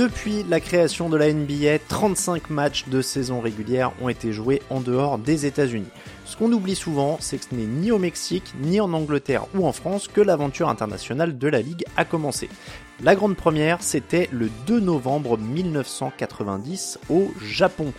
Depuis la création de la NBA, 35 matchs de saison régulière ont été joués en dehors des États-Unis. Ce qu'on oublie souvent, c'est que ce n'est ni au Mexique, ni en Angleterre ou en France que l'aventure internationale de la Ligue a commencé. La grande première, c'était le 2 novembre 1990 au Japon.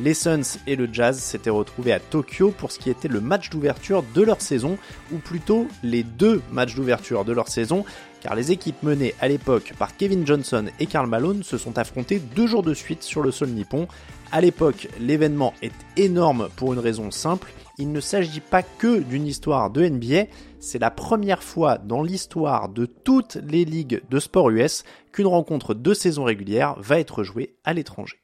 Les Suns et le Jazz s'étaient retrouvés à Tokyo pour ce qui était le match d'ouverture de leur saison, ou plutôt les deux matchs d'ouverture de leur saison, car les équipes menées à l'époque par Kevin Johnson et Karl Malone se sont affrontées deux jours de suite sur le sol nippon. À l'époque, l'événement est énorme pour une raison simple, il ne s'agit pas que d'une histoire de NBA, c'est la première fois dans l'histoire de toutes les ligues de sport US qu'une rencontre de saison régulière va être jouée à l'étranger.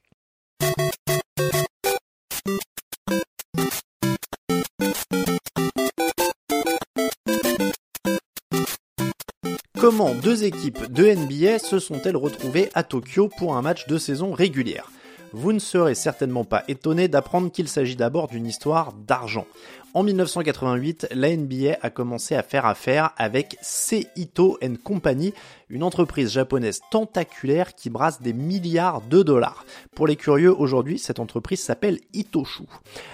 Comment deux équipes de NBA se sont-elles retrouvées à Tokyo pour un match de saison régulière? Vous ne serez certainement pas étonné d'apprendre qu'il s'agit d'abord d'une histoire d'argent. En 1988, la NBA a commencé à faire affaire avec Seito Company, une entreprise japonaise tentaculaire qui brasse des milliards de dollars. Pour les curieux, aujourd'hui, cette entreprise s'appelle Itoshu.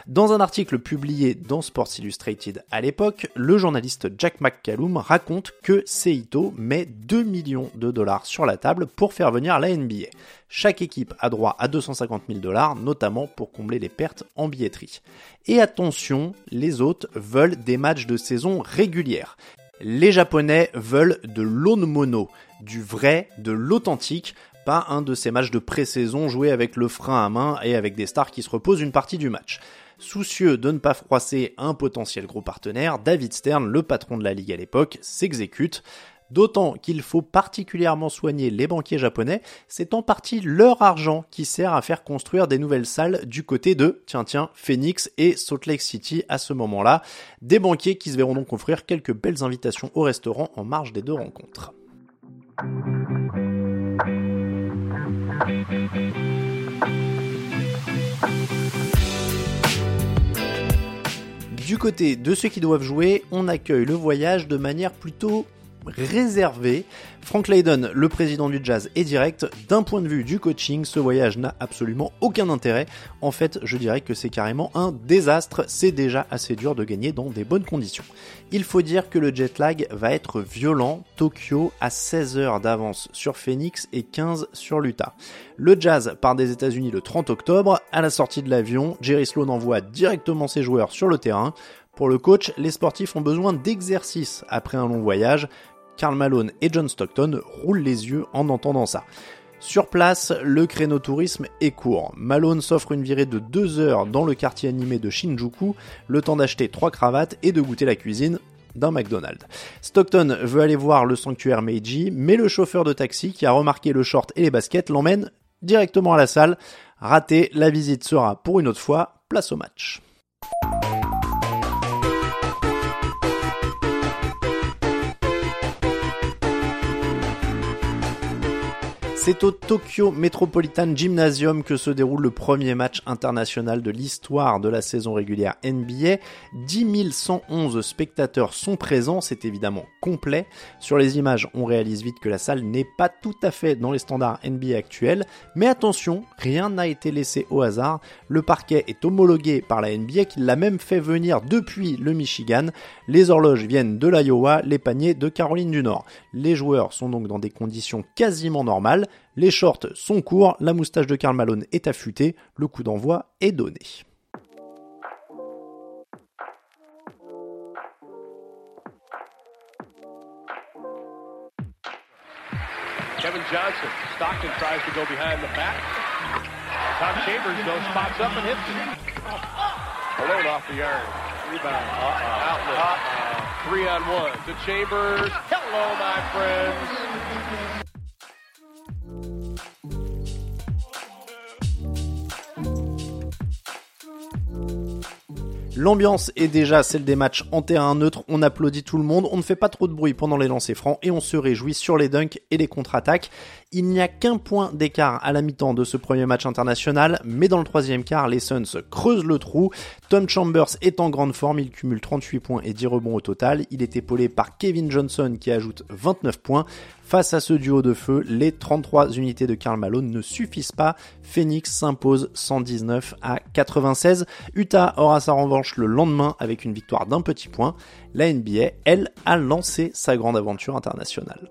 Dans un article publié dans Sports Illustrated à l'époque, le journaliste Jack McCallum raconte que Seito met 2 millions de dollars sur la table pour faire venir la NBA. Chaque équipe a droit à 250 000 dollars, notamment pour combler les pertes en billetterie. Et attention, les autres veulent des matchs de saison régulières. Les Japonais veulent de l'onmono, du vrai, de l'authentique, pas un de ces matchs de pré-saison joués avec le frein à main et avec des stars qui se reposent une partie du match. Soucieux de ne pas froisser un potentiel gros partenaire, David Stern, le patron de la ligue à l'époque, s'exécute. D'autant qu'il faut particulièrement soigner les banquiers japonais, c'est en partie leur argent qui sert à faire construire des nouvelles salles du côté de, tiens tiens, Phoenix et Salt Lake City à ce moment-là. Des banquiers qui se verront donc offrir quelques belles invitations au restaurant en marge des deux rencontres. Du côté de ceux qui doivent jouer, on accueille le voyage de manière plutôt réservé. Frank Lydon, le président du Jazz, est direct. D'un point de vue du coaching, ce voyage n'a absolument aucun intérêt. En fait, je dirais que c'est carrément un désastre. C'est déjà assez dur de gagner dans des bonnes conditions. Il faut dire que le jet lag va être violent. Tokyo a 16 heures d'avance sur Phoenix et 15 sur l'Utah. Le Jazz part des États-Unis le 30 octobre. À la sortie de l'avion, Jerry Sloan envoie directement ses joueurs sur le terrain. Pour le coach, les sportifs ont besoin d'exercice après un long voyage. Karl Malone et John Stockton roulent les yeux en entendant ça. Sur place, le créneau tourisme est court. Malone s'offre une virée de deux heures dans le quartier animé de Shinjuku, le temps d'acheter trois cravates et de goûter la cuisine d'un McDonald's. Stockton veut aller voir le sanctuaire Meiji, mais le chauffeur de taxi qui a remarqué le short et les baskets l'emmène directement à la salle. Raté, la visite sera pour une autre fois, place au match. C'est au Tokyo Metropolitan Gymnasium que se déroule le premier match international de l'histoire de la saison régulière NBA. 10 111 spectateurs sont présents, c'est évidemment complet. Sur les images, on réalise vite que la salle n'est pas tout à fait dans les standards NBA actuels, mais attention, rien n'a été laissé au hasard. Le parquet est homologué par la NBA qui l'a même fait venir depuis le Michigan. Les horloges viennent de l'Iowa, les paniers de Caroline du Nord. Les joueurs sont donc dans des conditions quasiment normales. Les shorts sont courts, la moustache de Karl Malone est affûtée, le coup d'envoi est donné. Kevin Johnson. Stockton tries to go behind the back. Tom Chambers goes, spots up and hits it. Alone off the iron. Rebound. Uh-uh. Outlet. Uh-uh. Three on one to Chambers. Hello, my friends. L'ambiance est déjà celle des matchs en terrain neutre, on applaudit tout le monde, on ne fait pas trop de bruit pendant les lancers francs et on se réjouit sur les dunks et les contre-attaques. Il n'y a qu'un point d'écart à la mi-temps de ce premier match international, mais dans le troisième quart, les Suns creusent le trou. Tom Chambers est en grande forme, il cumule 38 points et 10 rebonds au total. Il est épaulé par Kevin Johnson qui ajoute 29 points. Face à ce duo de feu, les 33 unités de Karl Malone ne suffisent pas. Phoenix s'impose 119 à 96. Utah aura sa revanche le lendemain avec une victoire d'un petit point. La NBA, elle, a lancé sa grande aventure internationale.